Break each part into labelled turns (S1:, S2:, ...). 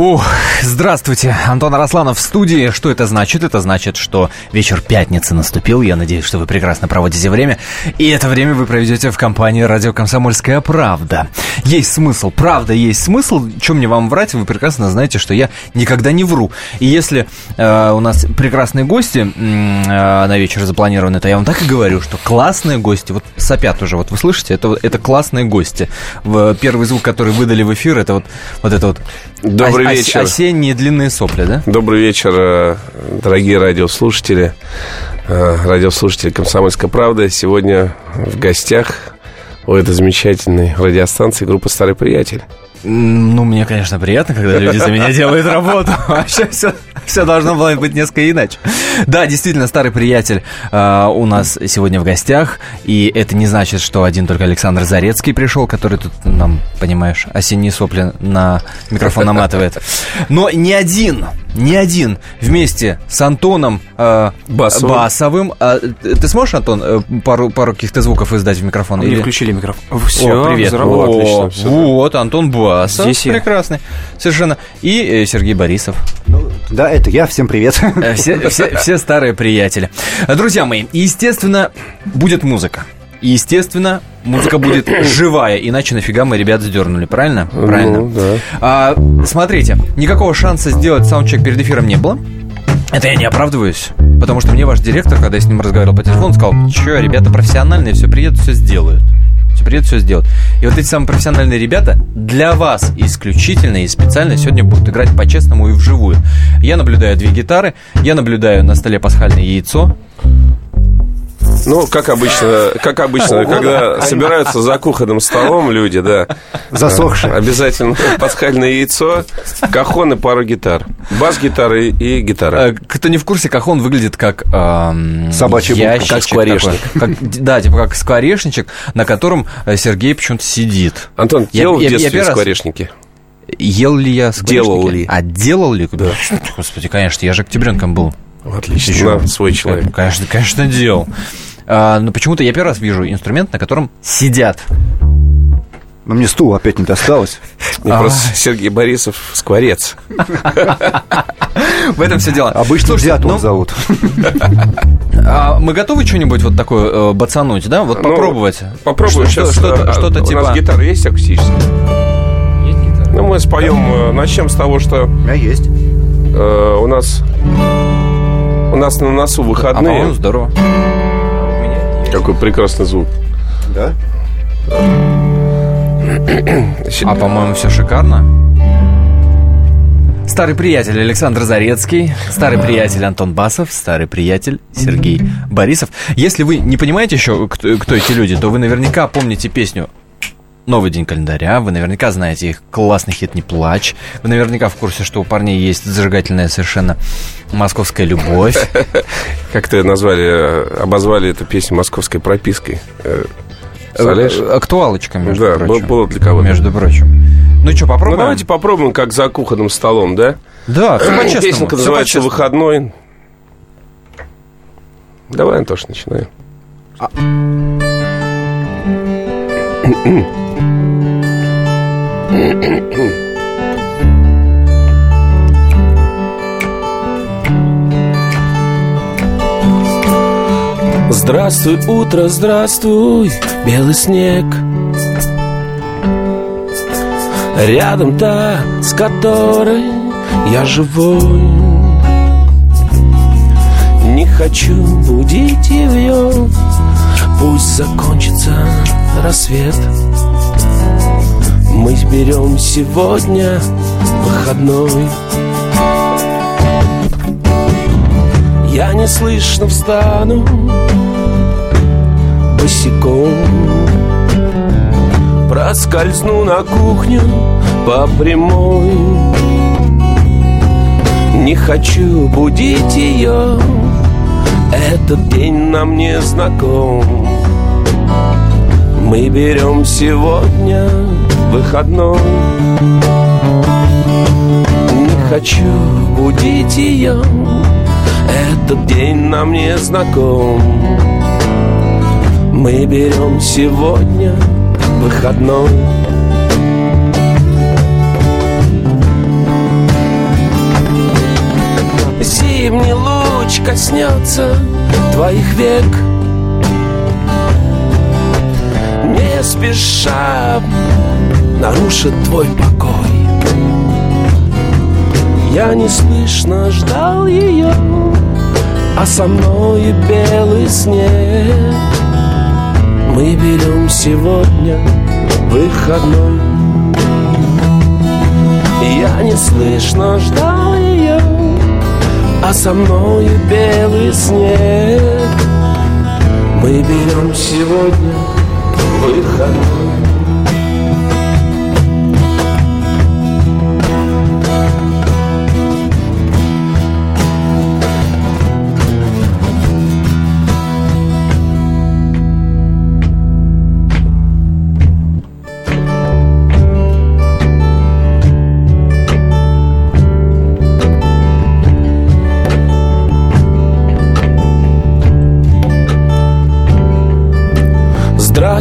S1: Ух, здравствуйте, Антон Арасланов в студии. Что это значит? Это значит, что вечер пятницы наступил. Я надеюсь, что вы прекрасно проводите время. И это время вы проведете в компании «Радио Комсомольская правда». Есть смысл, правда есть смысл. Чем мне вам врать? Вы прекрасно знаете, что я никогда не вру. И если э, у нас прекрасные гости э, на вечер запланированы, то я вам так и говорю, что классные гости, вот сопят уже, вот вы слышите, это, это классные гости. Первый звук, который выдали в эфир, это вот, вот это вот
S2: Добрый ос- вечер.
S1: Осенние длинные сопли, да?
S2: Добрый вечер, э, дорогие радиослушатели. Э, радиослушатели «Комсомольская правда». Сегодня в гостях у этой замечательной радиостанции группа «Старый приятель».
S1: Ну, мне, конечно, приятно, когда люди за меня делают работу. Вообще все, все должно было быть несколько иначе. Да, действительно, старый приятель э, у нас сегодня в гостях. И это не значит, что один только Александр Зарецкий пришел, который тут нам, понимаешь, осенние сопли на микрофон наматывает. Но не один, не один. Вместе с Антоном э,
S2: Басовым.
S1: Басовым. А, ты сможешь, Антон, э, пару, пару каких-то звуков издать в микрофон?
S3: Мне
S1: Или-
S3: включили микрофон.
S1: О, привет. О,
S2: отлично, да.
S1: вот, Антон Басов.
S3: Здесь я.
S1: Прекрасный. Совершенно. И э, Сергей Борисов.
S4: Да, это я, всем привет.
S1: Э, Все, все, все старые приятели. Э, Друзья мои, естественно, будет музыка. И, Естественно, музыка будет живая, иначе нафига мы ребят сдернули, правильно? Правильно.
S2: Ну, да.
S1: А, смотрите, никакого шанса сделать саундчек перед эфиром не было. Это я не оправдываюсь, потому что мне ваш директор, когда я с ним разговаривал по телефону, сказал, что, ребята профессиональные, все приедут, все сделают. Все приедут, все сделают. И вот эти самые профессиональные ребята для вас исключительно и специально сегодня будут играть по-честному и вживую. Я наблюдаю две гитары, я наблюдаю на столе пасхальное яйцо.
S2: Ну, как обычно, как обычно, когда собираются за кухонным столом люди, да.
S4: Засохшие.
S2: Обязательно пасхальное яйцо, кахон и пару гитар. Бас-гитара и- гитара.
S1: Э, Кто не в курсе, кахон выглядит как эм,
S4: Собачья будка.
S1: ящичек
S2: Как скворечник.
S1: такой. Как- да, типа как скворечничек, на котором э, Сергей почему-то сидит.
S2: Антон,
S1: Я-
S2: ел в
S1: я- я
S2: детстве
S1: раз-
S2: скворечники?
S1: Ел ли я скворечники?
S2: Делал ли?
S1: А делал ли? Господи, конечно, я же октябренком был.
S2: Отлично, на, свой человек.
S1: Конечно, конечно, делал. А, но почему-то я первый раз вижу инструмент, на котором сидят.
S4: Но мне стул опять не досталось.
S2: Мне
S1: А.
S2: просто Сергей Борисов скворец.
S1: В этом все дело.
S4: Обычно
S1: Слушайте,
S4: Дятлов
S1: ну,
S4: зовут.
S1: а мы готовы что-нибудь вот такое э, бацануть, да? Вот
S2: Ну,
S1: попробовать.
S2: Попробуем
S1: Что-
S2: сейчас.
S1: Что-то,
S2: а,
S1: что-то
S2: У
S1: типа...
S2: нас гитара есть акустическая?
S1: Есть гитара?
S2: Ну, мы споем, э, начнем с того, что
S4: У меня есть.
S2: э, у нас у нас на носу
S1: А,
S2: выходные.
S1: по-моему, здорово.
S2: Какой прекрасный звук.
S4: Да?
S1: А, по-моему, все шикарно. Старый приятель Александр Зарецкий, старый приятель Антон Басов, старый приятель Сергей Борисов. Если вы не понимаете еще, кто, кто эти люди, то вы наверняка помните песню «Новый день календаря», вы наверняка знаете их классный хит «Не плачь», вы наверняка в курсе, что у парней есть зажигательная совершенно московская любовь.
S2: Как-то назвали, э, обозвали эту песню московской пропиской. Э, Представляешь?
S1: Э, Актуалочка, между
S2: Да,
S1: прочим.
S2: было для кого-то.
S1: Между прочим. Ну что,
S2: Ну,
S1: попробуем?
S2: давайте попробуем, как за кухонным столом, да?
S1: Да, все по-честному.
S2: Песенка называется. «Выходной». Давай, Антош, начинаем.
S5: Здравствуй, утро, здравствуй, белый снег. Рядом та, с которой я живой. Не хочу будить ее Пусть закончится рассвет Мы берем сегодня выходной. Я неслышно встану босиком. Проскользну на кухню по прямой. Не хочу будить ее Этот день нам не знаком. Мы берем сегодня выходной. Не хочу будить ее
S2: Этот день нам не знаком. Мы берем сегодня выходной. Зимний луч коснется твоих век. Не спеша нарушит твой покой. Я неслышно ждал ее А со мной белый снег. Мы берем сегодня выходной. Я неслышно ждал ее а со мной белый снег. Мы берем сегодня выходной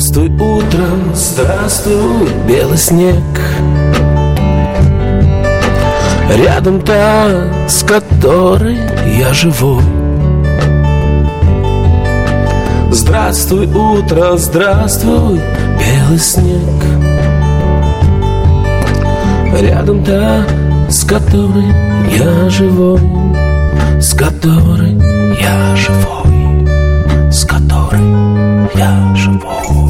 S2: Здравствуй, утро, здравствуй, белый снег. Рядом та, с которой я живу. Здравствуй, утро, здравствуй, белый снег. Рядом та, с которой я живой С которой я живой С которой я живой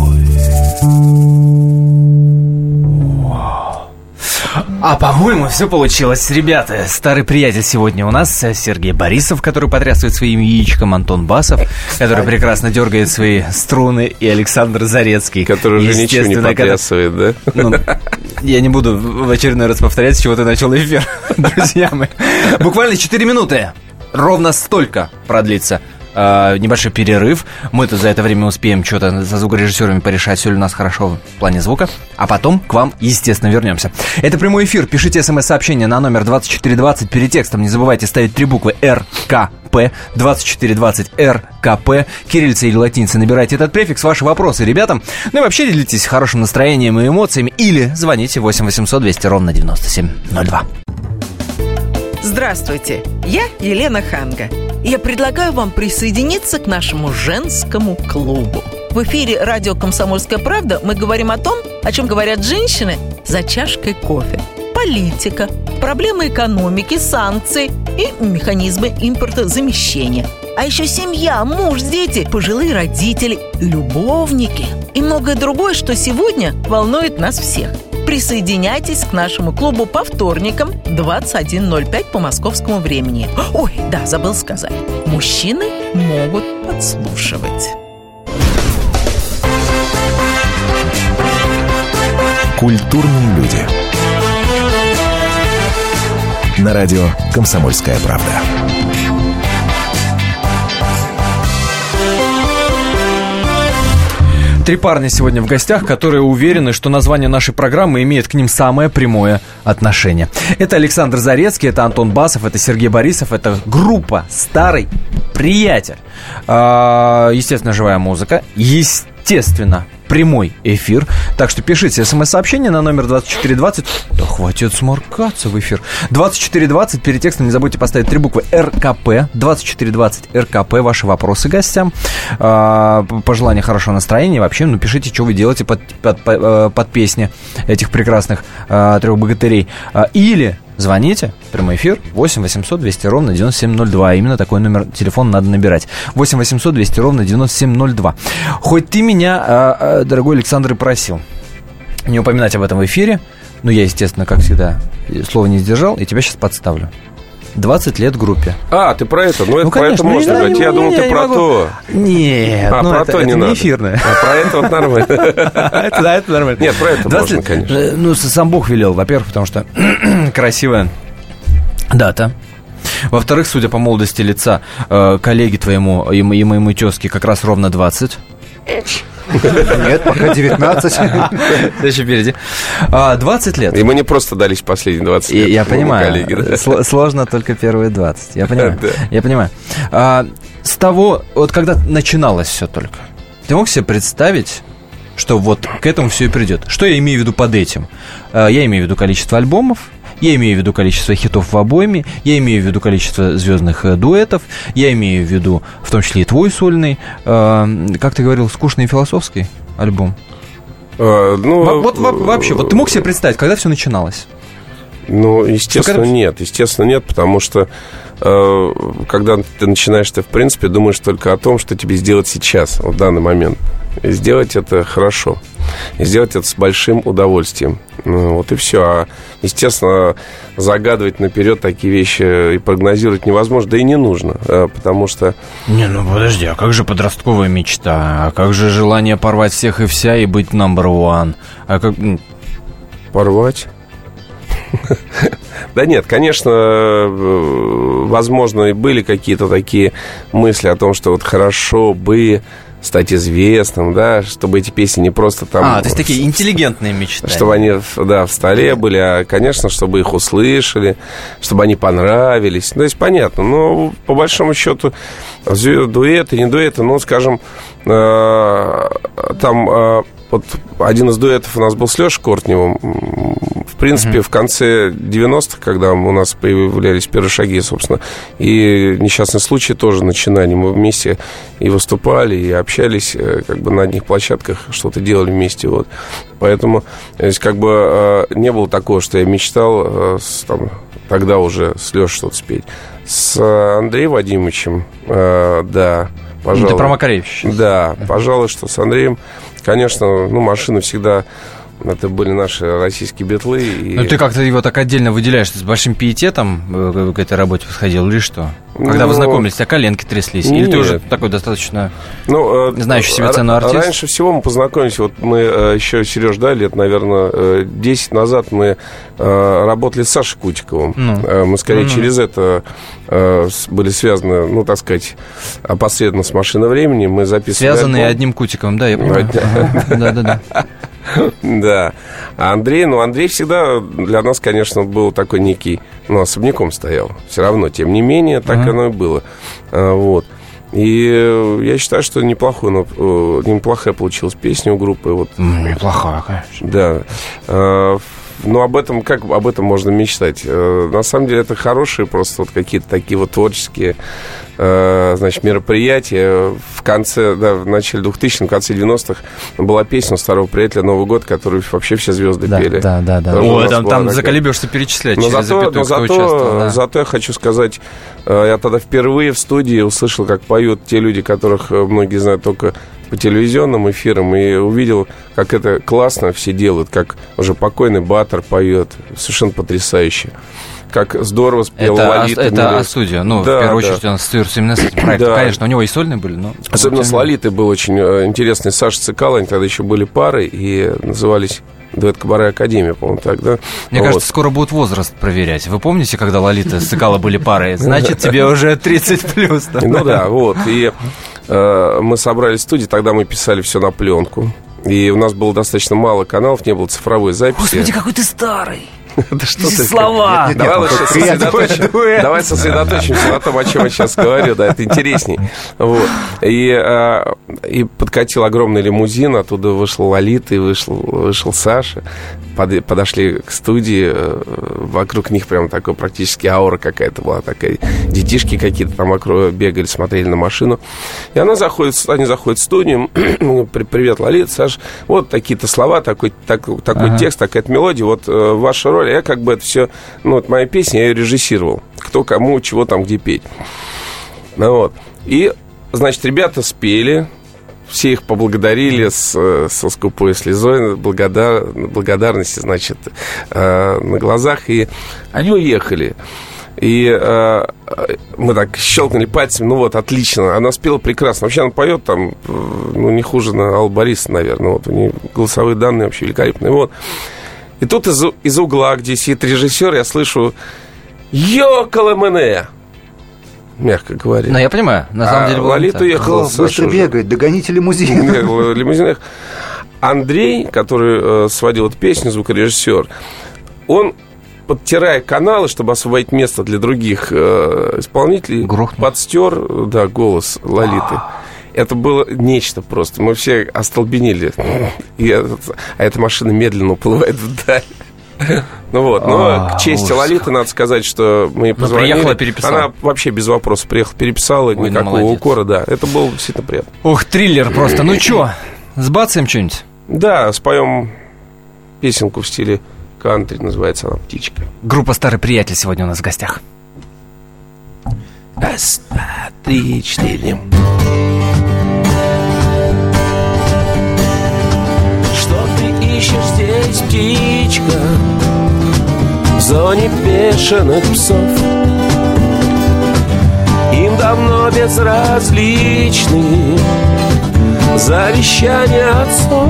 S1: А по-моему, все получилось, ребята. Старый приятель сегодня у нас э, Сергей Борисов, который потрясывает своим яичком, Антон Басов, который прекрасно дергает свои струны, и Александр Зарецкий.
S6: Который уже ничего не потрясывает, да?
S1: Ну, я не буду в очередной раз повторять, с чего ты начал эфир, друзья мои. Буквально 4 минуты. Ровно столько продлится э, небольшой перерыв. Мы-то за это время успеем что-то со звукорежиссерами порешать, все ли у нас хорошо в плане звука. А потом к вам, естественно, вернемся. Это прямой эфир. Пишите смс-сообщение на номер 2420 перед текстом. Не забывайте ставить три буквы РКП 2420 РКП. Кириллица или латиница набирайте этот префикс, ваши вопросы ребятам. Ну и вообще делитесь хорошим настроением и эмоциями. Или звоните 8 800 200 ровно 9702.
S3: Здравствуйте, я Елена Ханга. Я предлагаю вам присоединиться к нашему женскому клубу. В эфире радио «Комсомольская правда» мы говорим о том, о чем говорят женщины за чашкой кофе. Политика, проблемы экономики, санкции и механизмы импортозамещения. А еще семья, муж, дети, пожилые родители, любовники и многое другое, что сегодня волнует нас всех. Присоединяйтесь к нашему клубу по вторникам 21.05 по московскому времени. Ой, да, забыл сказать. Мужчины могут подслушивать.
S7: Культурные люди. На радио «Комсомольская правда».
S1: Три парня сегодня в гостях, которые уверены, что название нашей программы имеет к ним самое прямое отношение. Это Александр Зарецкий, это Антон Басов, это Сергей Борисов, это группа «Старый приятель». А, Естественно, живая музыка. Естественно, прямой эфир. Так что пишите смс-сообщение на номер 2420. Да хватит сморкаться в эфир. 2420, перед текстом не забудьте поставить три буквы РКП. 2420 РКП, ваши вопросы гостям. А, Пожелания хорошего настроения. Вообще, ну, пишите, что вы делаете под, под, под, э, под песни этих прекрасных а, трех богатырей. А, Или Звоните, прямой эфир, 8 800 200 ровно 9702. Именно такой номер телефона надо набирать. 8 800 200 ровно 9702. Хоть ты меня, а, а, дорогой Александр, и просил не упоминать об этом в эфире, но я, естественно, как всегда, слова не сдержал, и тебя сейчас подставлю. 20 лет группе.
S6: А, ты про это? Ну, это про это
S1: ну,
S6: можно
S1: не,
S6: говорить.
S1: не,
S6: Я
S1: не,
S6: думал,
S1: не,
S6: ты
S1: не
S6: про
S1: могу.
S6: то.
S1: Нет,
S6: А,
S1: ну
S6: про
S1: это,
S6: то
S1: это
S6: не
S1: не
S6: надо.
S1: эфирное.
S6: А про это вот нормально.
S1: Это да, это нормально.
S6: Нет, про это
S1: 20
S6: можно, конечно.
S1: Э, Ну, сам Бог велел, во-первых, потому что красивая дата. Во-вторых, судя по молодости лица, э, коллеге твоему и моему тезке как раз ровно 20.
S4: Нет, пока 19.
S1: Это еще впереди. А, 20 лет.
S2: И мы не просто дались последние 20
S1: И
S2: лет.
S1: я понимаю, сложно только первые 20. Я понимаю. Я понимаю. А, с того, вот когда начиналось все только, ты мог себе представить, что вот к этому все и придет? Что я имею в виду под этим? А, я имею в виду количество альбомов, я имею в виду количество хитов в обойме, я имею в виду количество звездных э, дуэтов, я имею в виду в том числе и твой сольный, э, как ты говорил, скучный и философский альбом.
S2: А, ну,
S1: Во- вот во- вообще, вот ты мог себе представить, когда все начиналось?
S2: Ну, естественно,
S1: когда-
S2: нет. Естественно, нет, потому что э, когда ты начинаешь, ты, в принципе, думаешь только о том, что тебе сделать сейчас, в данный момент. И сделать это хорошо. И сделать это с большим удовольствием. Ну, вот и все. А, естественно, загадывать наперед такие вещи и прогнозировать невозможно, да и не нужно. э, Потому что
S1: Не, ну подожди, а как же подростковая мечта? А как же желание порвать всех и вся и быть number one? А как...
S2: Порвать? Да нет, конечно, э, возможно, и были какие-то такие мысли о том, что вот хорошо бы стать известным, да, чтобы эти песни не просто там...
S1: А, то есть такие интеллигентные мечты.
S2: Чтобы они, да, в столе были, а, конечно, чтобы их услышали, чтобы они понравились. Ну, то есть, понятно, но по большому счету дуэты, не дуэты, ну, скажем, э, там э, вот один из дуэтов у нас был с Лешей Кортневым. В принципе, в конце 90-х, когда у нас появлялись первые шаги, собственно, и несчастный случай тоже начинали. Мы вместе и выступали, и общались э, как бы на одних площадках, что-то делали вместе. Вот. Поэтому то есть, как бы э, не было такого, что я мечтал э, там, тогда уже с Лешей что-то спеть. С Андреем Вадимовичем, да, пожалуй.
S1: Ты про Макаревич.
S2: Да, пожалуй, что с Андреем, конечно, ну, машины всегда... Это были наши российские битлы. И...
S1: Ну ты как-то его так отдельно выделяешь, ты с большим пиететом э, к этой работе подходил или что? Когда
S2: Ну,
S1: вы знакомились, тебя коленки тряслись? Или ты
S2: нет.
S1: уже такой достаточно...
S2: Ну, э,
S1: Знающий себе
S2: р-
S1: цену артист.
S2: Раньше всего мы познакомились, вот мы э, еще, Сереж, да, лет, наверное, э, 10 назад мы работали с Сашей Кутиковым.
S1: Ну.
S2: Мы скорее
S1: Ну-ну.
S2: через это были связаны, ну, так сказать, опосредованно с машиной времени. Мы записывали
S1: Связанные
S2: альбом.
S1: одним кутиком, да, я понимаю.
S2: Ну,
S1: Ага, Да-да-да.
S2: Да. А Андрей, ну, Андрей всегда для нас, конечно, был такой некий, ну, особняком стоял. Все равно, тем не менее, так оно и было. А, Вот. И э, я считаю, что неплохой, ну, э, неплохая получилась песня у группы. Вот,
S1: Неплохая, конечно.
S2: да. Но об этом, как об этом можно мечтать? Э, На самом деле это хорошие просто вот какие-то такие вот творческие э, значит, мероприятия. В конце, да, в начале 2000-х, в конце 90-х была песня у старого приятеля «Новый год», которую вообще все звезды
S1: Да,
S2: пели.
S1: да, да, да.
S2: Нас
S1: там, там
S2: такая-
S1: заколебешься перечислять
S2: но
S1: через
S2: зато,
S1: запятую,
S2: но зато,
S1: участвовал. да.
S2: зато я хочу сказать, э, я тогда впервые в студии услышал, как поют те люди, которых многие знают только по телевизионным эфирам, и увидел, как это классно все делают, как уже покойный Баттер поет, совершенно потрясающе. Как здорово спела
S1: Это,
S2: Лолита
S1: это. А-студия. Ну,
S2: Да,
S1: в первую
S2: да.
S1: очередь, он ассоциируется именно с этим проектом.
S2: Да.
S1: Конечно, у него и сольные были, но...
S2: Особенно с. Лолитой был очень э, интересный Саша Цикало, они тогда еще были пары и назывались дуэт Кабаре Академия, по-моему, тогда.
S1: Мне
S2: Вот.
S1: кажется, скоро будут возраст проверять. Вы помните, когда Лолита с Цикало были парой? Значит, тебе уже 30 плюс.
S2: Ну да, вот. И мы собрались в студии, тогда мы писали все на пленку. И у нас было достаточно мало каналов, не было цифровой записи.
S1: Господи, какой ты старый!
S2: Да что ты-
S1: Слова!
S2: Давай сосредоточимся. Давай сосредоточимся на том, о чем я сейчас говорю, да, это интересней. И, э, и подкатил огромный лимузин, оттуда вышел Лолита и вышел, вышел Саша. Под- подошли к студии, э, вокруг них прям такой практически аура какая-то была, такая. Детишки какие-то там вокруг бегали, смотрели на машину. И она заходит, они заходят в студию, «При- привет, Лолита, Саша, вот такие-то слова, такой, так- такой
S1: Ага.
S2: текст, такая-то мелодия, вот э, ваша роль, я как бы это все, ну, вот моя песня, я ее режиссировал, кто кому, чего там, где петь. Ну вот. И, значит, ребята спели, все их поблагодарили с, со скупой слезой, благодар, благодарности, значит, э, на глазах, и они уехали. И э, мы так щелкнули пальцем, ну вот, отлично, она спела прекрасно. Вообще она поет там, ну, не хуже на Алла Бориса, наверное, вот, у нее голосовые данные вообще великолепные, вот. И тут из, из угла, где сидит режиссер, я слышу «Йоколэ мене!»
S8: Мягко говоря.
S1: Ну, я понимаю, на самом
S8: А
S1: деле
S8: Лолита
S1: так.
S8: ехала
S4: Да,
S8: с
S4: быстро
S8: Сашей.
S4: бегает, догоните лимузин.
S8: в лимузинах. Андрей, который э, сводил эту песню, звукорежиссер, он подтирая каналы, чтобы освободить место для других э, исполнителей,
S1: Грохнул.
S8: подстер, э, да, голос Лолиты. Это было нечто просто. Мы все остолбенели. И а эта машина медленно уплывает вдаль. Ну вот, но
S1: А,
S8: к чести Лолиты надо сказать, что мы ей позвонили.
S1: приехала, переписала.
S8: Она вообще без вопросов приехала, переписала,
S1: ну
S8: никакого укора, да. Это было действительно приятно.
S1: Ох, триллер просто. Ну чё, сбацаем что-нибудь?
S8: Да, споем песенку в стиле кантри, называется она «Птичка».
S1: Группа «Старый приятель» сегодня у нас в гостях.
S8: Раз, два, три, четыре.
S2: Что ты ищешь здесь, птичка? В зоне бешеных псов. Им давно безразличны Завещания отцов.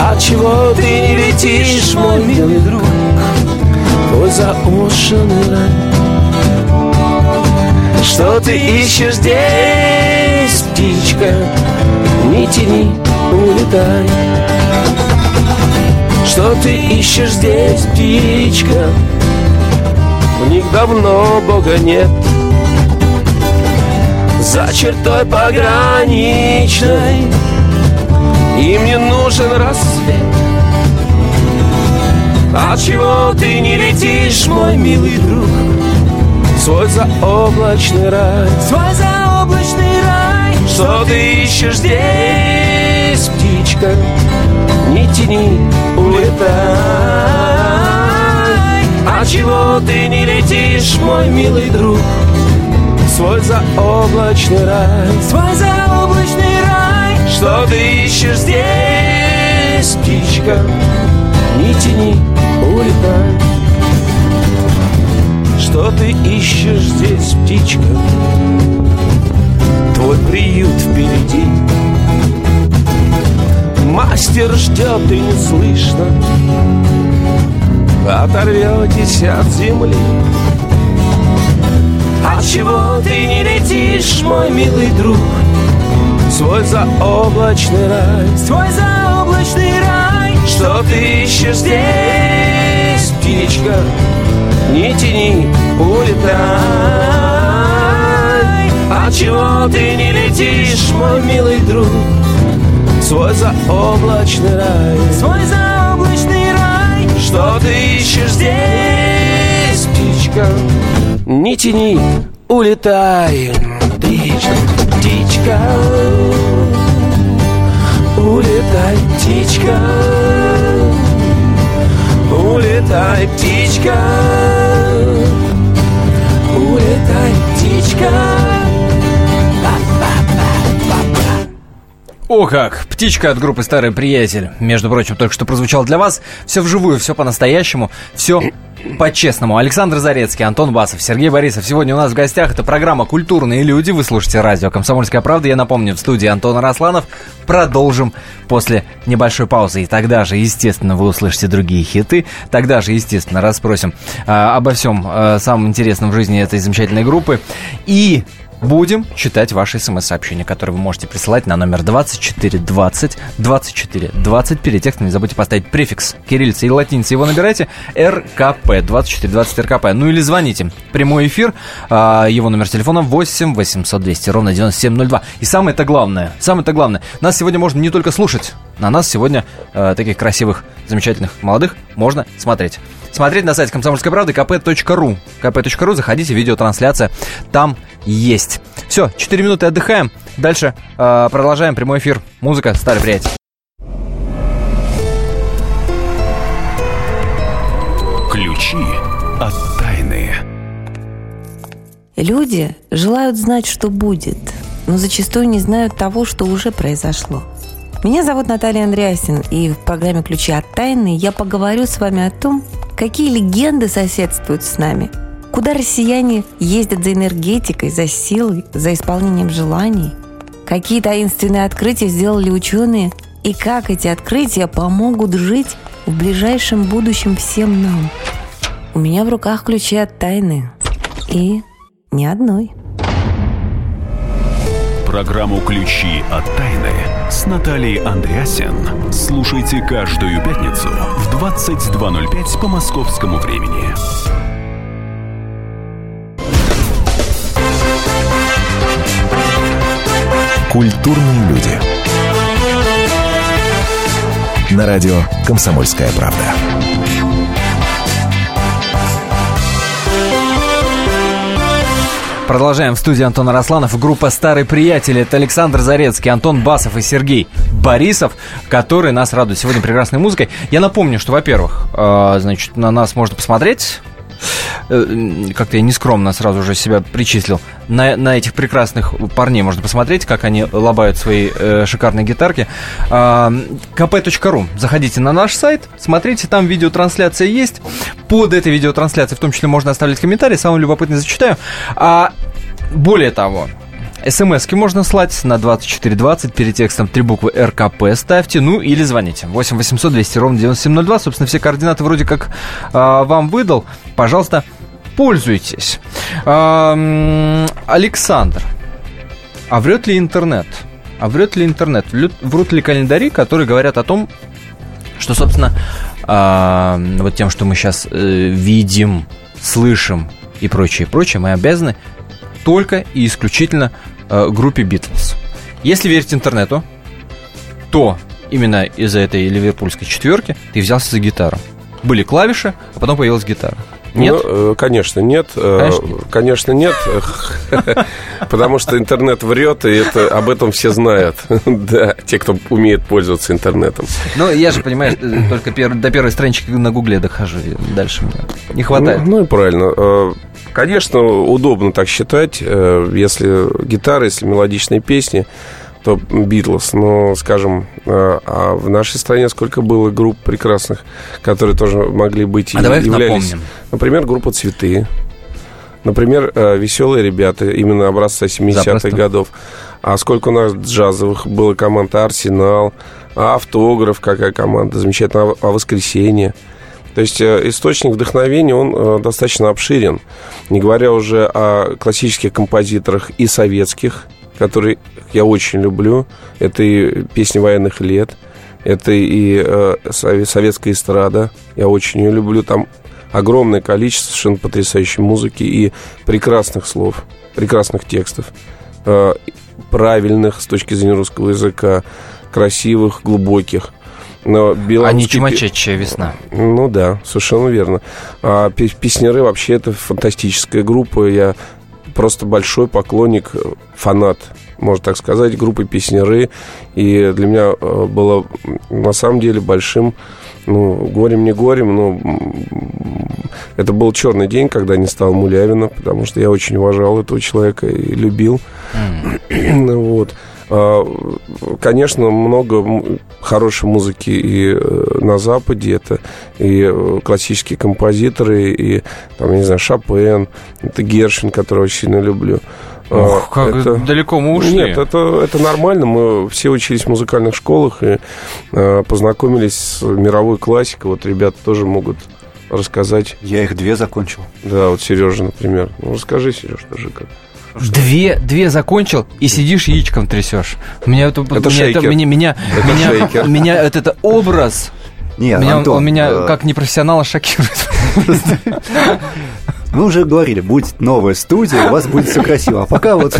S2: Отчего ты не летишь, мой милый друг? Твой заошенный рай Что ты ищешь здесь, птичка? Не тяни, улетай Что ты ищешь здесь, птичка? У них давно Бога нет За чертой пограничной Им не нужен рассвет А чего ты не летишь, мой милый друг? Свой заоблачный рай Свой заоблачный рай Что ты ищешь здесь, птичка? Не тяни, улетай А чего ты не летишь, мой милый друг? Свой заоблачный рай Свой заоблачный рай Что ты ищешь здесь, птичка? Не тяни, улетай что ты ищешь здесь, птичка? Твой приют впереди Мастер ждет и не слышно Оторветесь от земли А чего ты не летишь, мой милый друг? Свой заоблачный рай Свой заоблачный рай Что ты ищешь здесь, птичка? Не тяни, улетай А чего ты не летишь, мой милый друг? Свой заоблачный рай. Свой заоблачный рай. Что ты ищешь здесь, птичка? Не тяни, улетай Птичка, птичка. Улетай, птичка. Улетай, птичка Улетай, птичка
S1: О как! Птичка от группы «Старый приятель». Между прочим, только что прозвучал для вас. Все вживую, все по-настоящему, все по-честному. Александр Зарецкий, Антон Басов, Сергей Борисов. Сегодня у нас в гостях это программа «Культурные люди». Вы слушаете радио «Комсомольская правда». Я напомню, в студии Антон Росланов. Продолжим после небольшой паузы. И тогда же, естественно, вы услышите другие хиты. Тогда же, естественно, расспросим а, обо всем а, самом интересном в жизни этой замечательной группы. И Будем читать ваши смс-сообщения, которые вы можете присылать на номер 2420 24 20. Перед текстом не забудьте поставить префикс кириллицы и латиницы. Его набирайте РКП 2420 РКП. Ну или звоните. Прямой эфир. а, Его номер телефона 8 800 200 ровно 9702. И самое-то главное, самое-то главное, нас сегодня можно не только слушать, на нас сегодня э, таких красивых, замечательных, молодых можно смотреть. Смотреть на сайте комсомольской правды kp.ru. kp.ru, заходите, видеотрансляция там есть. Все, 4 минуты отдыхаем. Дальше э, продолжаем прямой эфир. Музыка, старый приятель.
S9: Ключи от тайны.
S10: Люди желают знать, что будет, но зачастую не знают того, что уже произошло. Меня зовут Наталья Андреасин, и в программе «Ключи от тайны» я поговорю с вами о том, какие легенды соседствуют с нами, куда россияне ездят за энергетикой, за силой, за исполнением желаний, какие таинственные открытия сделали ученые и как эти открытия помогут жить в ближайшем будущем всем нам. У меня в руках ключи от тайны. И ни одной.
S9: Программу «Ключи от тайны» с Натальей Андреасен. Слушайте каждую пятницу в 22.05 по московскому времени.
S7: Культурные люди. На радио «Комсомольская правда».
S1: Продолжаем в студии Антон Арасланов. Группа «Старый приятель» — это Александр Зарецкий, Антон Басов и Сергей Борисов, которые нас радуют сегодня прекрасной музыкой. Я напомню, что, во-первых, э, значит, на нас можно посмотреть как-то я нескромно сразу же себя причислил. На, на этих прекрасных парней можно посмотреть, как они лобают свои э, шикарные гитарки. Э, kp.ru. Заходите на наш сайт, смотрите, там видеотрансляция есть. Под этой видеотрансляцией в том числе можно оставлять комментарии, самый любопытный зачитаю. А более того, СМСки можно слать на 2420, перед текстом три буквы РКП ставьте, ну или звоните. 8 800 200 ровно 9702. Собственно, все координаты вроде как э, вам выдал. Пожалуйста, пользуйтесь. Э, Александр, а врет ли интернет? А врет ли интернет? Врут ли календари, которые говорят о том, что, собственно, э, вот тем, что мы сейчас э, видим, слышим и прочее, прочее, мы обязаны только и исключительно э, группе Битлз. Если верить интернету, то именно из-за этой ливерпульской четверки ты взялся за гитару. Были клавиши, а потом появилась гитара. Нет?
S2: Ну, конечно, нет.
S1: Конечно,
S2: конечно нет. Потому что интернет врет, и это, об этом все знают. Да, те, кто умеет пользоваться интернетом.
S1: Ну, я же, понимаешь, только пер, до первой странички на Гугле дохожу. Дальше мне не хватает.
S2: Ну, ну и правильно. Конечно, удобно так считать, если гитара, если мелодичные песни, то Битлз, но, скажем, а в нашей стране сколько было групп прекрасных, которые тоже могли быть
S1: а
S2: и
S1: давай
S2: являлись.
S1: Напомним.
S2: Например, группа «Цветы». Например, «Веселые ребята», именно образца 70-х годов. А сколько у нас джазовых было команд «Арсенал», «Автограф», какая команда замечательная, «А воскресенье». То есть источник вдохновения, он достаточно обширен. Не говоря уже о классических композиторах и советских, которые я очень люблю. Это и песни военных лет, это и э, советская эстрада. Я очень ее люблю. Там огромное количество совершенно потрясающей музыки и прекрасных слов, прекрасных текстов, э, правильных с точки зрения русского языка, красивых, глубоких. Но
S1: а не чумачечья весна.
S2: Ну да, совершенно верно. А песнеры вообще это фантастическая группа. Я просто большой поклонник, фанат, можно так сказать, группы песнеры. И для меня было на самом деле большим, ну, горем не горем, но это был черный день, когда не стал Мулявина, потому что я очень уважал этого человека и любил. Mm. вот. Конечно, много хорошей музыки и на Западе. Это и классические композиторы, и, там, я не знаю, Шопен, это Гершвин, которого очень сильно люблю.
S1: Ох, как это... далеко мы ушли.
S2: Нет, это, это нормально. Мы все учились в музыкальных школах и э, познакомились с мировой классикой. Вот ребята тоже могут рассказать.
S4: Я их две закончил.
S2: Да, вот Сережа, например. Ну, расскажи, Сереж, тоже как.
S1: Две, две закончил и сидишь яичком трясешь. Меня это,
S2: это
S1: меня,
S2: шейкер.
S1: это, меня, меня,
S2: это
S1: меня,
S2: шейкер.
S1: меня это, это образ.
S4: Нет,
S1: меня,
S4: Антон,
S1: он, он меня
S4: э...
S1: как непрофессионала шокирует.
S4: Мы уже говорили, будет новая студия, у вас будет все красиво. А пока вот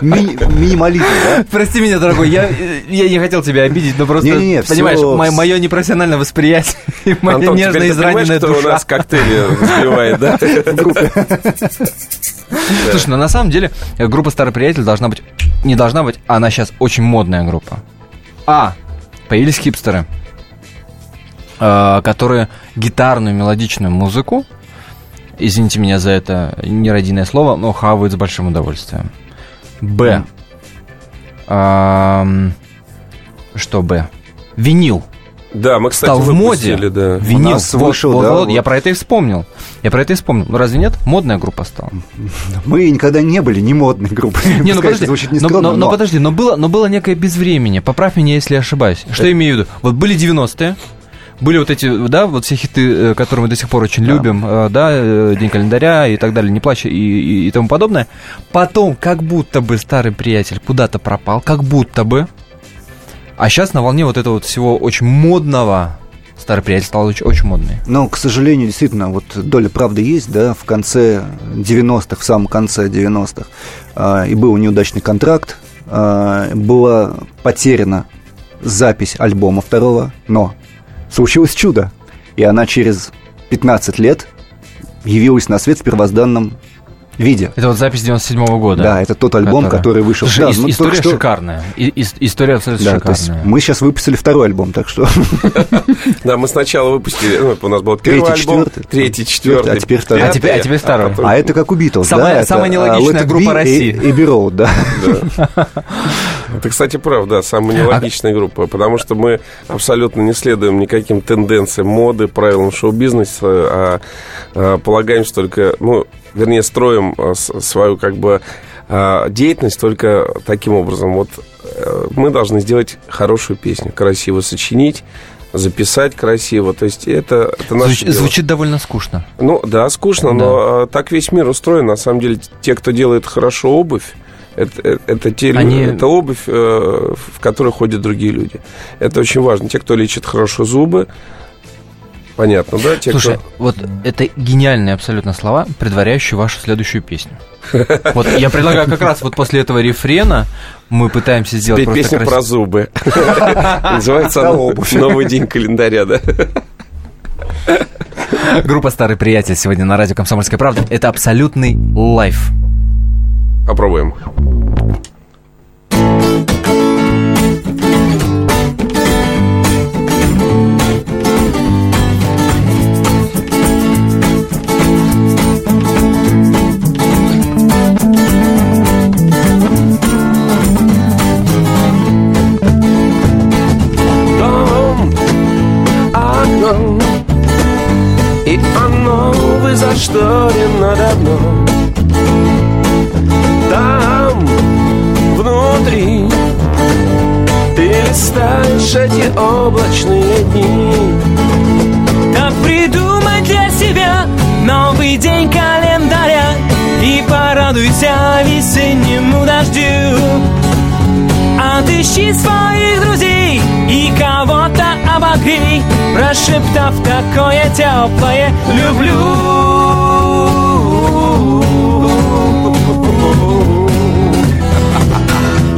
S4: ми- минимализм, да?
S1: Прости меня, дорогой, я, я не хотел тебя обидеть, но просто,
S4: Не-не-не,
S1: понимаешь,
S4: всё-
S1: мое, мое непрофессиональное восприятие и моя
S2: Антон, понимаешь,
S1: израненная душа.
S2: у нас коктейли взбивает, да?
S1: Слушай, ну на самом деле э, группа Старый Приятель должна быть, не должна быть, а она сейчас очень модная группа. А, появились хипстеры, э, которые гитарную мелодичную музыку, извините меня за это нерадийное слово, но хавают с большим удовольствием. Б. Что Б? Винил.
S2: Да, мы, кстати,
S1: Стал в моде.
S2: да.
S1: Винил.
S4: вышел,
S1: вот,
S4: да,
S1: вот,
S4: вот.
S1: Я про это и вспомнил. Я про это и вспомнил. Ну, разве нет? Модная группа стала.
S4: Мы никогда не были не модной группой.
S1: Не, ну
S4: это
S1: подожди,
S4: звучит
S1: но,
S4: нескромно,
S1: но- но подожди, но было, но было некое безвремение. Поправь меня, если я ошибаюсь. Что я имею в виду? Вот были 90-е, были вот эти, да, вот все хиты, э, которые мы до сих пор очень любим, э, да, э, День календаря и так далее, Не плачь и, и, и тому подобное. Потом, как будто бы старый приятель куда-то пропал, как будто бы. А сейчас на волне вот этого вот всего очень модного старый приятель стал очень, очень модный.
S4: Но, к сожалению, действительно, вот доля правды есть, да, в конце 90-х, в самом конце 90-х, э, и был неудачный контракт, э, была потеряна запись альбома второго, но случилось чудо, и она через 15 лет явилась на свет в первозданном виде.
S1: Это вот запись 97 -го года.
S4: Да, это тот альбом, который, который вышел.
S1: Слушай,
S4: да, ну,
S1: история
S4: что...
S1: шикарная. И, и, история абсолютно
S4: да,
S1: шикарная.
S4: То есть мы сейчас выпустили второй альбом, так что...
S2: Да, мы сначала выпустили, ну, у нас был первый
S4: третий,
S2: альбом,
S4: четвертый,
S2: третий, четвертый,
S4: а теперь второй.
S1: А теперь, а теперь второй.
S4: А это как у Битлз,
S1: самая,
S4: да?
S1: Самая нелогичная группа России.
S4: И, и Road, да.
S2: Это, кстати, прав, да, самая нелогичная группа, потому что мы абсолютно не следуем никаким тенденциям моды, правилам шоу-бизнеса, а, а полагаемся только, ну, вернее, строим а, свою, как бы, а, деятельность только таким образом. Вот э, мы должны сделать хорошую песню, красиво сочинить, записать красиво. То есть это, это наше
S1: Звуч,
S2: дело.
S1: Звучит довольно скучно.
S2: Ну, да, скучно,
S1: Да.
S2: но так весь мир устроен. На самом деле, те, кто делает хорошо обувь, это, это, те
S1: Они-
S2: это обувь, э, в которой ходят другие люди. Это очень важно. Те, кто лечит хорошо зубы, понятно, да? Те,
S1: Слушай,
S2: кто...
S1: вот это гениальные абсолютно слова, предваряющие вашу следующую песню. Вот я предлагаю как раз вот после этого рефрена мы пытаемся сделать просто
S2: песню про зубы. Называется она «Новый день календаря», да?
S1: Группа «Старый приятель» сегодня на радио «Комсомольская правда». Это абсолютный лайф.
S2: Попробуем.
S5: дом,
S11: обогрей Прошептав такое теплое «люблю»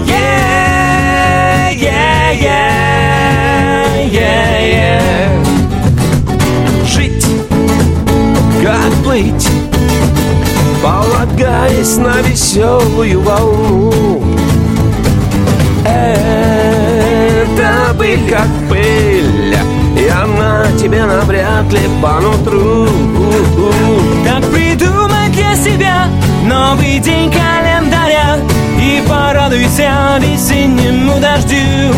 S11: Yeah, yeah, yeah.
S5: Жить, как Полагаясь на веселую волну Это быль как пыль И она тебе навряд ли по нутру.
S11: Так придумай для себя новый день календаря И порадуйся весеннему дождю.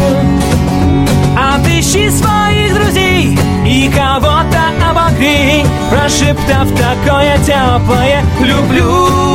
S11: Отыщи своих друзей и кого-то обогрей Прошептав такое теплое «люблю»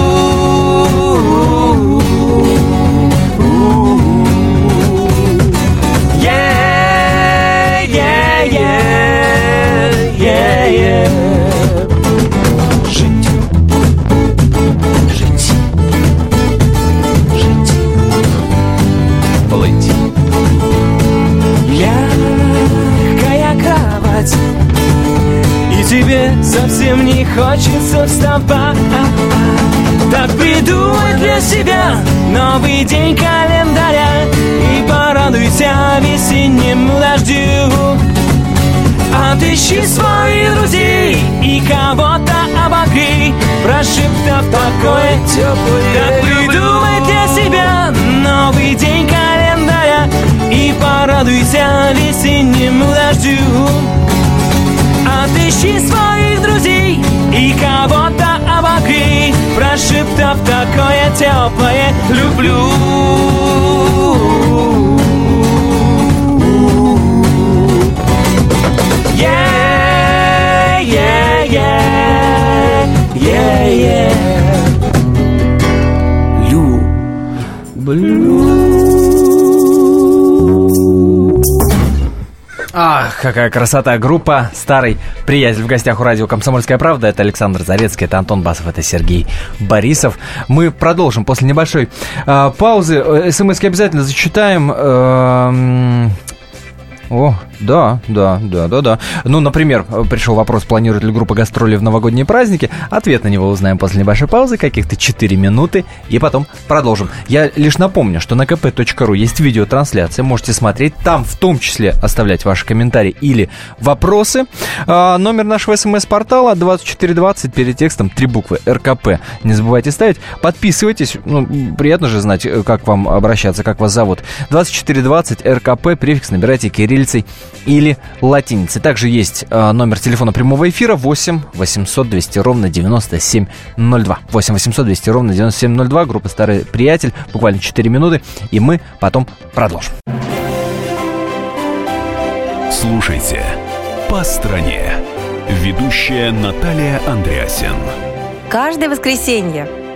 S11: теплое «люблю» Yeah, yeah, yeah, yeah, yeah.
S1: Ах, какая красота. Группа «Старый приятель» в гостях у радио «Комсомольская правда». Это Александр Зарецкий, это Антон Басов, это Сергей Борисов. Мы продолжим после небольшой э, паузы. СМСки обязательно зачитаем. Э, о, да, да, да, да, да. Ну, например, пришел вопрос, планирует ли группа гастроли в новогодние праздники. Ответ на него узнаем после небольшой паузы, каких-то 4 минуты, и потом продолжим. Я лишь напомню, что на kp.ru есть видеотрансляция, можете смотреть, там в том числе оставлять ваши комментарии или вопросы. А, номер нашего смс-портала 2420, перед текстом три буквы РКП. Не забывайте ставить. Подписывайтесь, ну, приятно же знать, как вам обращаться, как вас зовут. 2420 РКП, префикс набирайте кириллицей или латиницей. Также есть э, номер телефона прямого эфира 8 800 200 ровно 9702. 8 800 200 ровно 9702. Группа «Старый приятель». Буквально 4 минуты, и мы потом продолжим.
S9: Слушайте «По стране». Ведущая Наталья Андреасен.
S10: Каждое воскресенье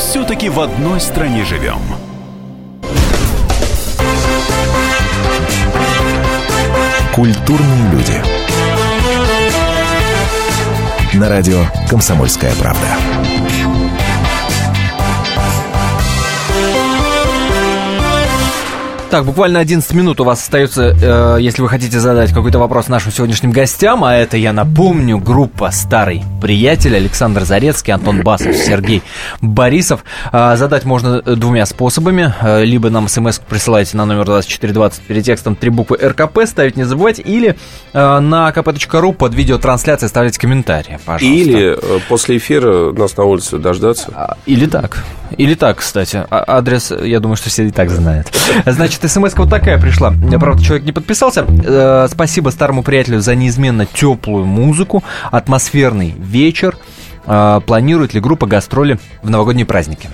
S9: все-таки в одной стране живем.
S7: Культурные люди. На радио «Комсомольская правда».
S1: Так, буквально 11 минут у вас остается, э, если вы хотите задать какой-то вопрос нашим сегодняшним гостям, а это, я напомню, группа «Старый приятель» Александр Зарецкий, Антон Басов, Сергей Борисов. Э, задать можно двумя способами. Э, либо нам смс присылайте на номер 2420 перед текстом три буквы РКП, ставить не забывайте, или э, на kp.ru под видеотрансляцией ставить комментарии, пожалуйста.
S2: Или э, после эфира нас на улице дождаться.
S1: А, или так. Или так, кстати. А адрес, я думаю, что все и так знают. Значит, смс вот такая пришла. Правда, человек не подписался. Э, спасибо старому приятелю за неизменно теплую музыку, атмосферный вечер. Э, планирует ли группа гастроли в новогодние праздники?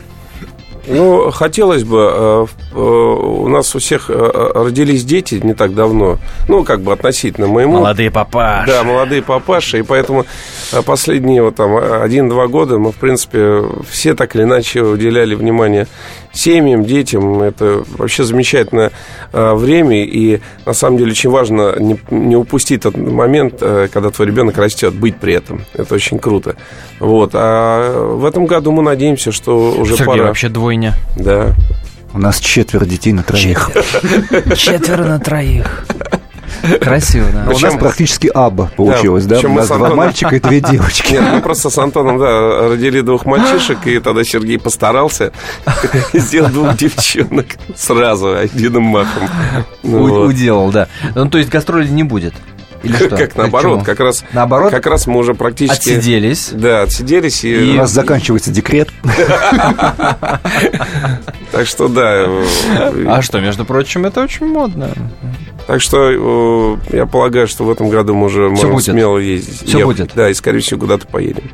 S2: Ну, хотелось бы. Э, э, у нас у всех э, родились дети не так давно. Ну, как бы относительно моему.
S1: Молодые папаши.
S2: Да, молодые папаши. И поэтому последние вот там один-два года мы, в принципе, все так или иначе уделяли внимание семьям, детям. Это вообще замечательное время. И на самом деле очень важно не, не упустить тот момент, когда твой ребенок растет, быть при этом. Это очень круто. Вот. А в этом году мы надеемся, что уже
S1: Сергей,
S2: пора.
S1: вообще двойня.
S2: Да.
S4: У нас четверо детей на троих.
S1: Четверо на троих. Красиво, да.
S4: У нас практически аба получилось, да?
S2: причем
S4: У
S2: мы
S4: нас два
S2: Антоном-
S4: мальчика и две девочки.
S2: Нет, мы просто с Антоном, да, родили двух мальчишек, и тогда Сергей постарался и сделал двух девчонок сразу, одним махом. Ну
S1: У-
S2: вот.
S1: Уделал, да. Ну, то есть гастроли не будет. Или что?
S2: Как наоборот, как раз,
S1: Наоборот?
S2: как раз мы уже практически...
S1: Отсиделись.
S2: Да, отсиделись.
S4: У
S2: И,
S4: нас заканчивается декрет.
S2: Так что, да. э,
S1: А что, между прочим, это очень модно.
S2: Так что э, я полагаю, что в этом году мы уже можем
S1: будет.
S2: смело ездить. Ехать.
S1: будет.
S2: Да, и, скорее всего, куда-то поедем.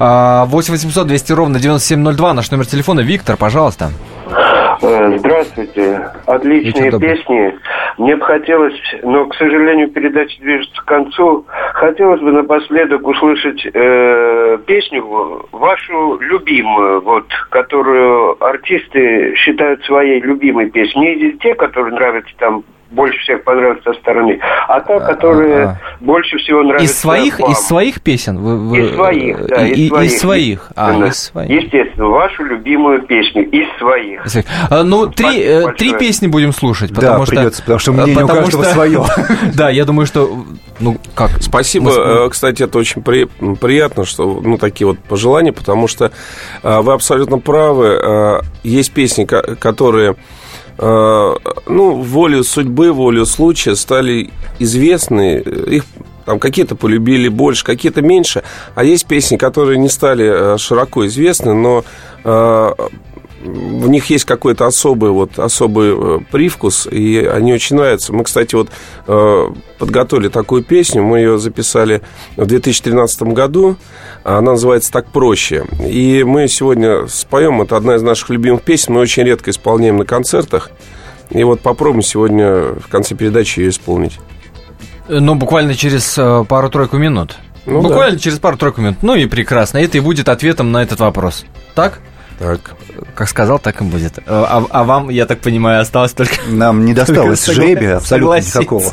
S1: А, 8 800 200 ровно 9702, наш номер телефона. Виктор, пожалуйста.
S12: Э, Здравствуйте. Отличные песни. Мне бы хотелось, но, к сожалению, передача движется к концу. Хотелось бы напоследок услышать э, песню вашу любимую, вот, которую артисты считают своей любимой песней. Не те, которые нравятся там больше всех понравится со стороны, а та, которая
S1: а.
S12: больше всего нравится
S1: Из своих,
S12: вам.
S1: из своих песен? Вы- вы-
S12: Из своих, да,
S1: и-
S12: из
S1: и-
S12: своих.
S1: Из своих. А,
S12: Естественно.
S1: из своих.
S12: Естественно, вашу любимую песню из своих.
S1: Из своих. А, Ну, три, э,
S12: большое.
S1: три песни будем слушать,
S4: Да,
S1: потому что...
S4: придется, потому что мнение у
S1: потому
S4: каждого
S1: что-
S4: свое.
S1: Да, я думаю, что... Ну, как?
S2: Спасибо.
S1: Мы-
S2: Э, Кстати, это очень при- приятно, что ну, такие вот пожелания, потому что э, вы абсолютно правы. Э, Есть песни, ко- которые э, ну, волю судьбы, волю случая стали известны. Их там какие-то полюбили больше, какие-то меньше. А есть песни, которые не стали э, широко известны, но э, в них есть какой-то особый, вот, особый э, привкус, и они очень нравятся. Мы, кстати, вот э, подготовили такую песню, мы ее записали в 2013 году, она называется «Так проще». И мы сегодня споем, это одна из наших любимых песен, мы очень редко исполняем на концертах. И вот попробуем сегодня в конце передачи ее исполнить.
S1: Ну, буквально через э, пару-тройку минут.
S2: Ну,
S1: буквально через пару-тройку минут. Ну и прекрасно. Это и будет ответом на этот вопрос. Так?
S2: Так.
S1: Как сказал, так и будет. А, а вам, я так понимаю, осталось только...
S4: Нам не досталось жребия абсолютно никакого.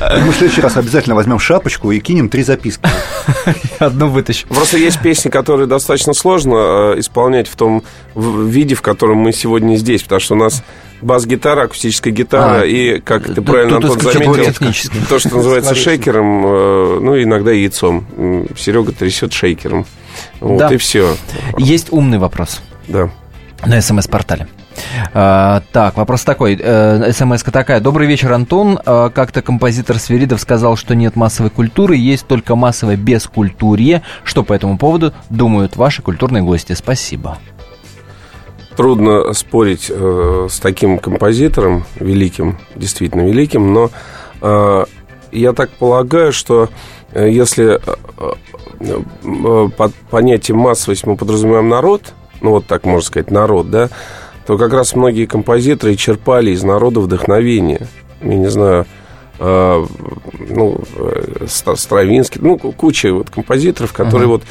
S4: Мы в следующий раз обязательно возьмем шапочку и кинем три записки.
S1: Одну вытащу.
S2: Просто есть песни, которые достаточно сложно э, исполнять в том виде, в котором мы сегодня здесь, потому что у нас бас-гитара, акустическая гитара,
S1: А,
S2: и, как ты правильно, Антон заметил, то, что называется шейкером, э, ну, иногда яйцом. Серега трясет шейкером. Вот,
S1: Да.
S2: и все.
S1: Есть умный вопрос
S2: Да.
S1: на СМС-портале. А, так, вопрос такой. Э, СМС-ка такая. Добрый вечер, Антон. А, как-то композитор Свиридов сказал, что нет массовой культуры, есть только массовое бескультурье. Что по этому поводу думают ваши культурные гости? Спасибо.
S2: Трудно спорить э, с таким композитором, великим, действительно великим, но э, я так полагаю, что э, если э, под понятием массовость мы подразумеваем народ, ну вот так можно сказать, народ, да, то как раз многие композиторы черпали из народа вдохновение. Я не знаю, э, ну, э, Ста- Стравинский, ну, ку- куча вот композиторов, которые вот,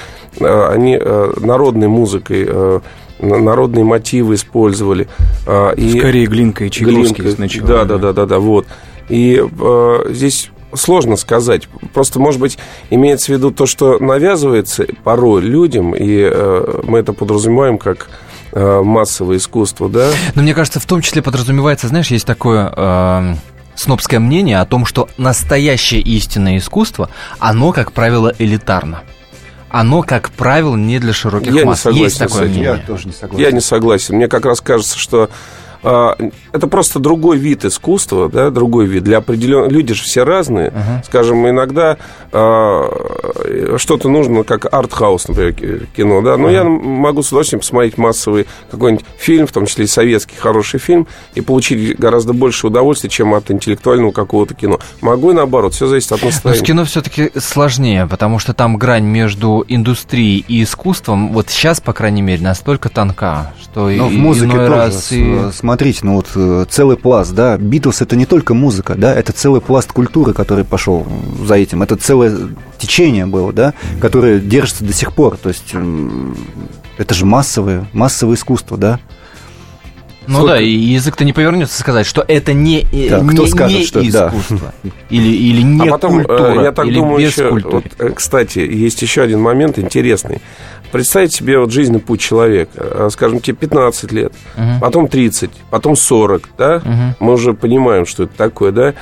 S2: э, они э, народной музыкой, э, на- народные мотивы использовали. э, и
S13: Скорее Глинка и Чайковский
S2: Глинка.
S13: сначала.
S2: Да, да, да, да, да, вот. И э, здесь сложно сказать. Просто, может быть, имеется в виду то, что навязывается порой людям, и э, мы это подразумеваем как э, массовое искусство, да?
S1: Но мне кажется, в том числе подразумевается, знаешь, есть такое э, снобское мнение о том, что настоящее истинное искусство, оно, как правило, элитарно. Оно, как правило, не для широких
S2: Я не
S1: масс.
S2: согласен
S1: есть такое
S2: с этим.
S1: мнение.
S4: Я тоже не согласен.
S2: Я не согласен. Мне как раз кажется, что это просто другой вид искусства, да, другой вид. Для определенных... Люди же все разные. Скажем, иногда а, что-то нужно, как артхаус, например, ки- кино, да. Но я могу с удовольствием посмотреть массовый какой-нибудь фильм, в том числе и советский хороший фильм, и получить гораздо больше удовольствия, чем от интеллектуального какого-то кино. Могу и наоборот, все зависит от
S1: Но с
S2: настроения.
S1: кино все-таки сложнее, потому что там грань между индустрией и искусством, вот сейчас, по крайней мере, настолько тонка, что
S4: Но
S1: и-
S4: в музыке
S1: иной
S4: тоже.
S1: раз и...
S4: Смотрите, ну вот э, целый пласт, да. Битлз это не только музыка, да, это целый пласт культуры, который пошел за этим. Это целое течение было, да, которое держится до сих пор. То есть это же массовое, массовое искусство, да.
S1: Ну
S4: Сколько-
S1: да, и язык-то не повернется сказать, что это не, э,
S4: Да, кто
S1: не,
S4: скажет,
S1: не
S4: что да.
S1: искусство. Или, или не
S2: а потом, э,
S1: культура,
S2: я так
S1: или
S2: думаю,
S1: без
S2: еще,
S1: культуры.
S2: вот, э, кстати, есть еще один момент интересный. Представить себе вот жизненный путь человека, скажем, тебе 15 лет,
S1: Мгм.
S2: потом 30, потом 40, да?
S1: Мгм.
S2: Мы уже понимаем, что это такое, да?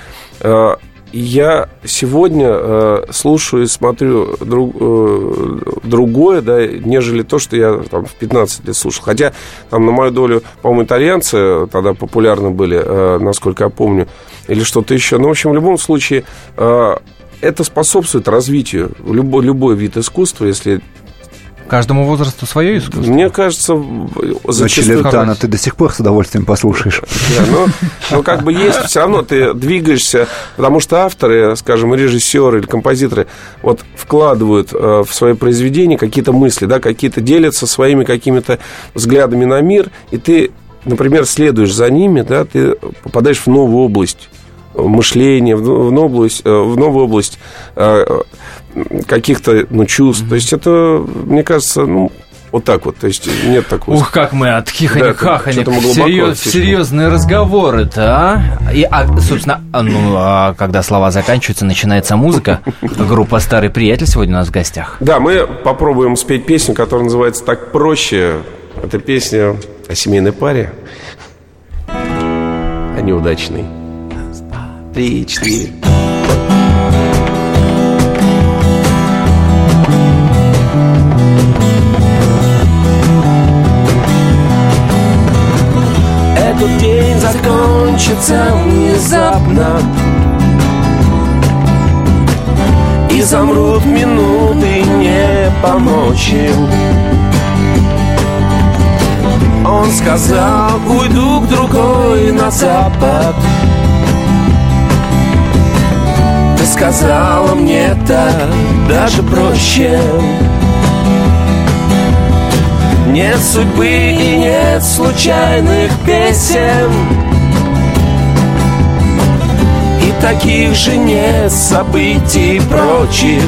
S2: Я сегодня э, слушаю и смотрю друг- э, другое, да, нежели то, что я там в 15 лет слушал. Хотя там на мою долю, по-моему, итальянцы тогда популярны были, э, насколько я помню, или что-то еще. Но, в общем, в любом случае, э, это способствует развитию любой, любой вид искусства, если...
S1: Каждому возрасту свое искусство.
S2: Мне кажется,
S4: Но
S2: зачастую...
S4: Челентано ты до сих пор с удовольствием послушаешь.
S2: Да, но, но как бы есть, все равно ты двигаешься, потому что авторы, скажем, режиссеры или композиторы вот вкладывают э, в свои произведения какие-то мысли, да, какие-то делятся своими какими-то взглядами на мир, и ты, например, следуешь за ними, да, ты попадаешь в новую область мышления, в в новую область, э, в новую область э, каких-то ну, чувств. То есть это, мне кажется, ну, вот так вот. То есть нет такого...
S1: Ух, как мы от
S2: Да, что-то мы
S1: в, серьез- в серьезные разговоры-то, а? И, а, собственно, а, ну, а когда слова заканчиваются, начинается музыка. Группа «Старый приятель» сегодня у нас в гостях.
S2: Да, мы попробуем спеть песню, которая называется «Так проще». Это песня о семейной паре. О неудачной. Три, четыре.
S5: Этот день закончится внезапно. И замрут минуты не помочь им.
S2: Он сказал, уйду к другой на запад Ты сказала мне так, даже проще. Нет судьбы и нет случайных песен. И таких же нет событий прочих.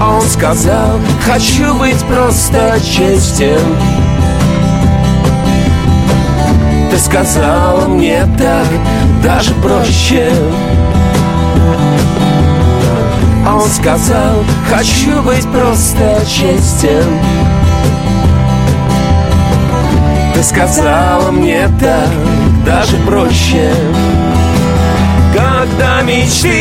S2: Он сказал, хочу быть просто честен Ты сказала мне так, даже проще. Он сказал, хочу быть просто честен Ты сказала мне так, даже проще. Когда мечты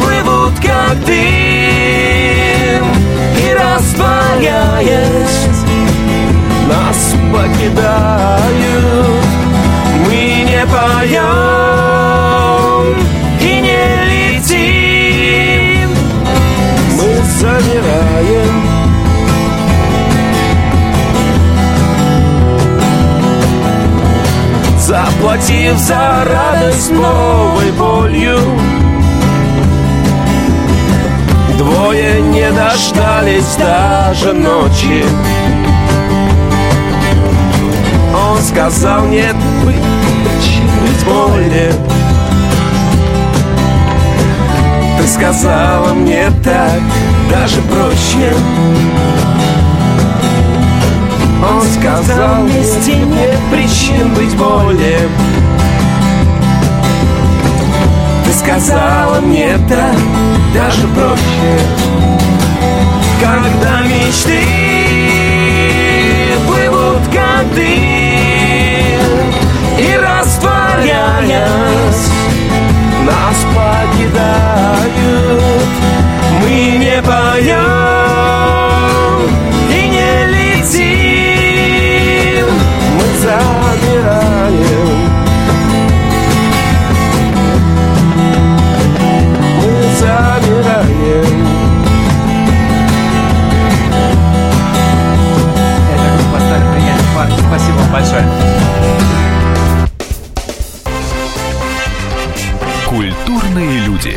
S2: плывут как дым И растворяясь нас покидают. Мы не поем и не летим. Мы замираем. Заплатив за радость новой болью Двое не дождались даже ночи Он сказал нет быть более Ты сказала мне так даже проще. Он сказал вместе нет причин быть более Ты сказала мне так даже проще. Когда мечты не поем и не летим Мы замираем Мы замираем
S14: Это группа «Старый приятель парни». Спасибо вам большое.
S9: Культурные люди.